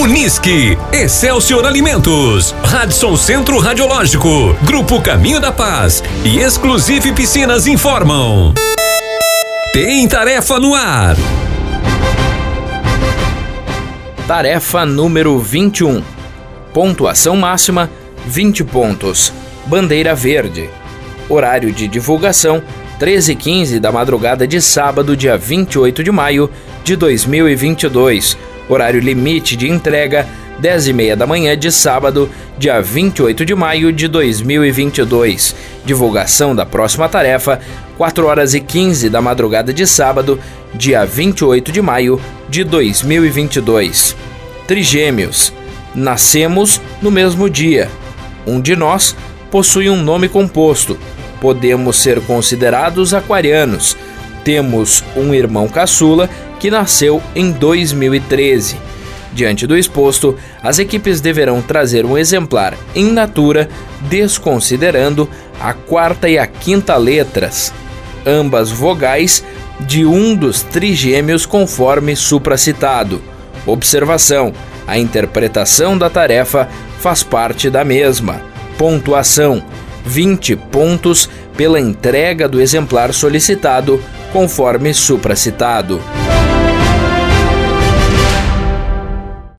Unisque, Excelsior Alimentos, Radisson Centro Radiológico, Grupo Caminho da Paz e Exclusive Piscinas informam. Tem tarefa no ar. Tarefa número 21. Pontuação máxima 20 pontos. Bandeira verde. Horário de divulgação 13h15 da madrugada de sábado, dia 28 de maio de 2022 Horário limite de entrega 10 e meia da manhã de sábado, dia 28 de maio de 2022. Divulgação da próxima tarefa, 4 horas e 15 da madrugada de sábado, dia 28 de maio de 2022. Trigêmeos. Nascemos no mesmo dia. Um de nós possui um nome composto. Podemos ser considerados aquarianos. Temos um irmão caçula que nasceu em 2013. Diante do exposto, as equipes deverão trazer um exemplar em natura, desconsiderando a quarta e a quinta letras, ambas vogais de um dos trigêmeos conforme supracitado. Observação: a interpretação da tarefa faz parte da mesma. Pontuação: 20 pontos pela entrega do exemplar solicitado, conforme supracitado.